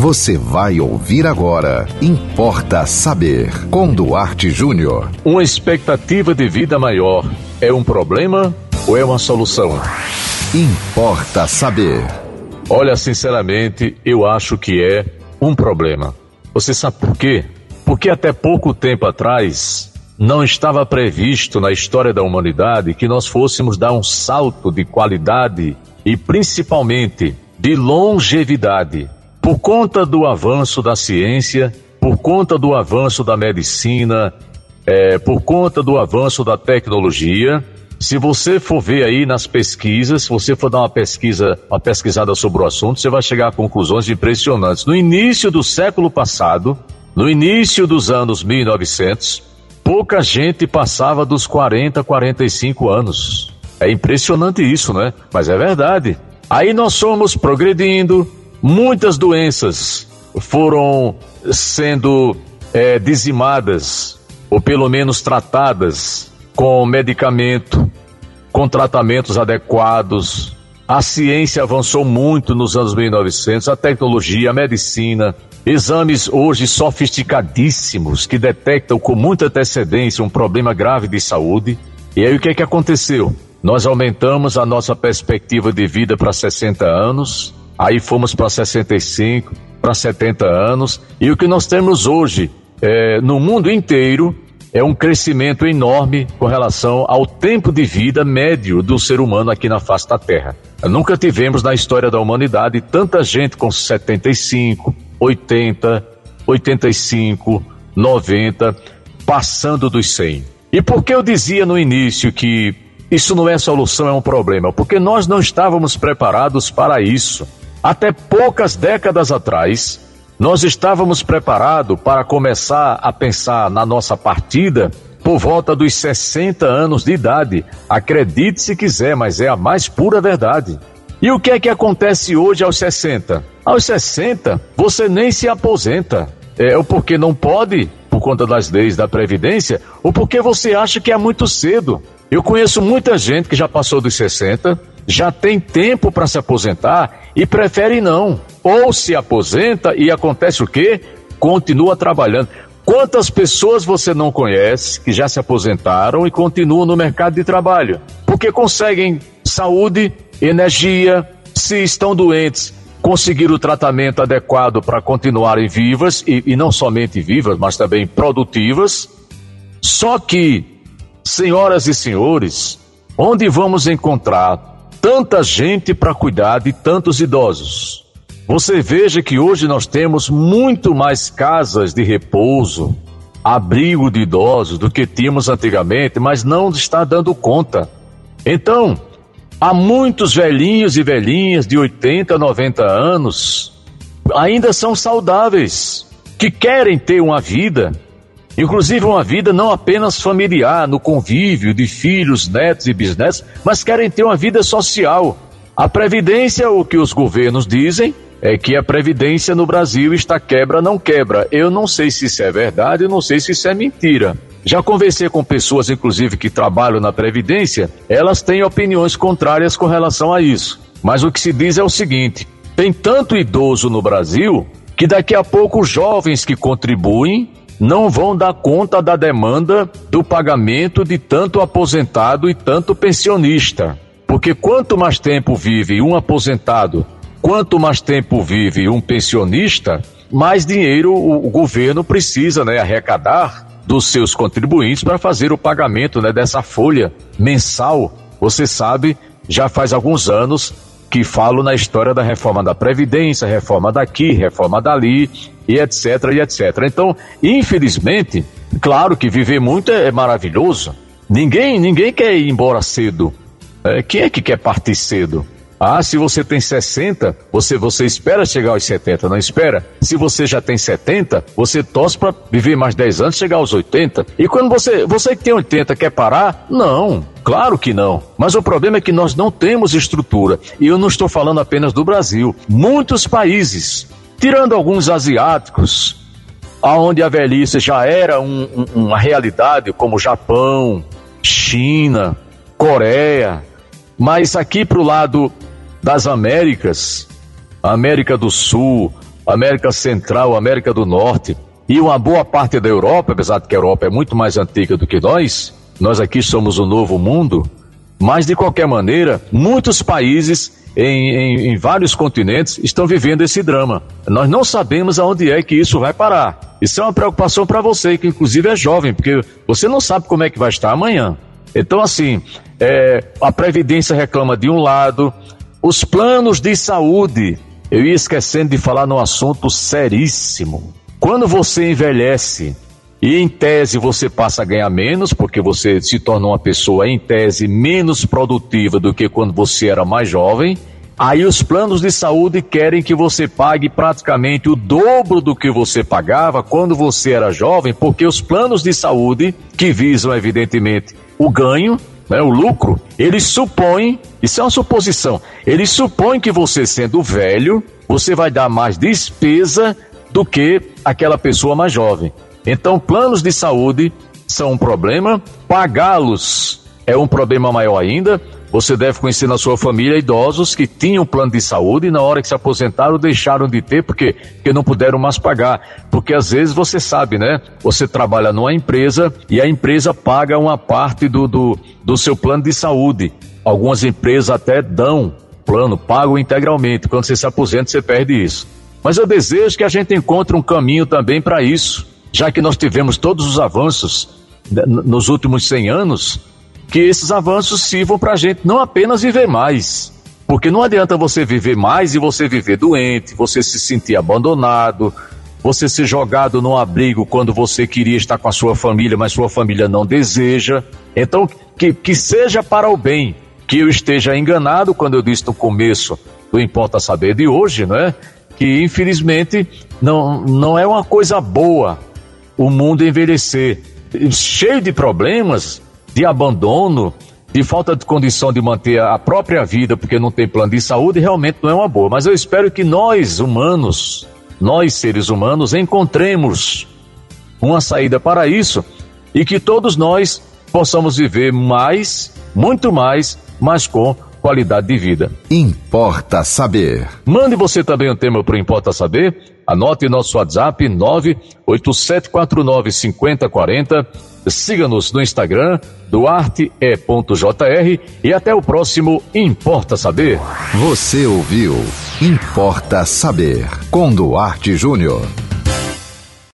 Você vai ouvir agora. Importa saber. Com Duarte Júnior. Uma expectativa de vida maior é um problema ou é uma solução? Importa saber. Olha, sinceramente, eu acho que é um problema. Você sabe por quê? Porque até pouco tempo atrás não estava previsto na história da humanidade que nós fôssemos dar um salto de qualidade e principalmente de longevidade por conta do avanço da ciência, por conta do avanço da medicina, é, por conta do avanço da tecnologia. Se você for ver aí nas pesquisas, se você for dar uma pesquisa, uma pesquisada sobre o assunto, você vai chegar a conclusões impressionantes. No início do século passado, no início dos anos 1900, pouca gente passava dos 40, 45 anos. É impressionante isso, né? Mas é verdade. Aí nós fomos progredindo, Muitas doenças foram sendo é, dizimadas, ou pelo menos tratadas, com medicamento, com tratamentos adequados. A ciência avançou muito nos anos 1900, a tecnologia, a medicina, exames hoje sofisticadíssimos que detectam com muita antecedência um problema grave de saúde. E aí o que é que aconteceu? Nós aumentamos a nossa perspectiva de vida para 60 anos, aí fomos para 65, para 70 anos, e o que nós temos hoje é, no mundo inteiro é um crescimento enorme com relação ao tempo de vida médio do ser humano aqui na face da Terra. Nunca tivemos na história da humanidade tanta gente com 75, 80, 85, 90, passando dos 100. E por que eu dizia no início que isso não é solução, é um problema? Porque nós não estávamos preparados para isso. Até poucas décadas atrás, nós estávamos preparados para começar a pensar na nossa partida por volta dos 60 anos de idade. Acredite se quiser, mas é a mais pura verdade. E o que é que acontece hoje aos 60? Aos 60, você nem se aposenta. É ou porque não pode, por conta das leis da Previdência, ou porque você acha que é muito cedo. Eu conheço muita gente que já passou dos 60, já tem tempo para se aposentar e prefere não. Ou se aposenta e acontece o quê? Continua trabalhando. Quantas pessoas você não conhece que já se aposentaram e continuam no mercado de trabalho? Porque conseguem saúde, energia, se estão doentes, conseguir o tratamento adequado para continuarem vivas e, e não somente vivas, mas também produtivas. Só que, senhoras e senhores, onde vamos encontrar tanta gente para cuidar de tantos idosos. Você veja que hoje nós temos muito mais casas de repouso, abrigo de idosos do que tínhamos antigamente, mas não está dando conta. Então, há muitos velhinhos e velhinhas de 80, 90 anos ainda são saudáveis, que querem ter uma vida Inclusive uma vida não apenas familiar, no convívio de filhos, netos e bisnetos, mas querem ter uma vida social. A previdência, o que os governos dizem, é que a previdência no Brasil está quebra, não quebra. Eu não sei se isso é verdade, eu não sei se isso é mentira. Já conversei com pessoas, inclusive, que trabalham na previdência, elas têm opiniões contrárias com relação a isso. Mas o que se diz é o seguinte: tem tanto idoso no Brasil que daqui a pouco os jovens que contribuem não vão dar conta da demanda do pagamento de tanto aposentado e tanto pensionista. Porque quanto mais tempo vive um aposentado, quanto mais tempo vive um pensionista, mais dinheiro o, governo precisa né, arrecadar dos seus contribuintes para fazer o pagamento né, dessa folha mensal. Você sabe, já faz alguns anos que falo na história da reforma da Previdência, reforma daqui, reforma dali, e etc, e etc. Então, infelizmente, claro que viver muito é, maravilhoso. Ninguém, ninguém quer ir embora cedo. É, quem é que quer partir cedo? Ah, se você tem 60, você, você espera chegar aos 70, não espera? Se você já tem 70, você torce para viver mais 10 anos, chegar aos 80. E quando você, você que tem 80 quer parar? Não, claro que não. Mas o problema é que nós não temos estrutura. E eu não estou falando apenas do Brasil. Muitos países, tirando alguns asiáticos, aonde a velhice já era um, um, uma realidade, como Japão, China, Coreia, mas aqui para o lado das Américas, América do Sul, América Central, América do Norte e uma boa parte da Europa, apesar de que a Europa é muito mais antiga do que nós, nós aqui somos o novo mundo, mas de qualquer maneira, muitos países em, em, em, vários continentes estão vivendo esse drama. Nós não sabemos aonde é que isso vai parar. Isso é uma preocupação para você, que inclusive é jovem, porque você não sabe como é que vai estar amanhã. Então, assim, é, a Previdência reclama de um lado, os planos de saúde. Eu ia esquecendo de falar num assunto seríssimo. Quando você envelhece, e em tese você passa a ganhar menos, porque você se torna uma pessoa, em tese, menos produtiva do que quando você era mais jovem. Aí os planos de saúde querem que você pague praticamente o dobro do que você pagava quando você era jovem, porque os planos de saúde, que visam evidentemente o ganho, né, o lucro, eles supõem, isso é uma suposição, eles supõem que você sendo velho, você vai dar mais despesa do que aquela pessoa mais jovem. Então, planos de saúde são um problema, pagá-los é um problema maior ainda. Você deve conhecer na sua família idosos que tinham plano de saúde e na hora que se aposentaram deixaram de ter porque, porque não puderam mais pagar. Porque às vezes você sabe, né? Você trabalha numa empresa e a empresa paga uma parte do, do, do seu plano de saúde. Algumas empresas até dão plano, pagam integralmente. Quando você se aposenta, você perde isso. Mas eu desejo que a gente encontre um caminho também para isso já que nós tivemos todos os avanços nos últimos 100 anos, que esses avanços sirvam para a gente não apenas viver mais, porque não adianta você viver mais e você viver doente, você se sentir abandonado, você ser jogado num abrigo quando você queria estar com a sua família, mas sua família não deseja. Então, que, que seja para o bem, que eu esteja enganado quando eu disse no começo do Importa Saber de hoje, não é? Que infelizmente não, não é uma coisa boa o mundo envelhecer cheio de problemas, de abandono, de falta de condição de manter a própria vida porque não tem plano de saúde, realmente não é uma boa. Mas eu espero que nós, humanos, nós seres humanos, encontremos uma saída para isso e que todos nós possamos viver mais, muito mais, mas com qualidade de vida. Importa saber. Mande você também um tema para o Importa Saber. Anote nosso WhatsApp 987495040. Siga-nos no Instagram, duarte.jr e até o próximo Importa Saber. Você ouviu Importa Saber com Duarte Júnior.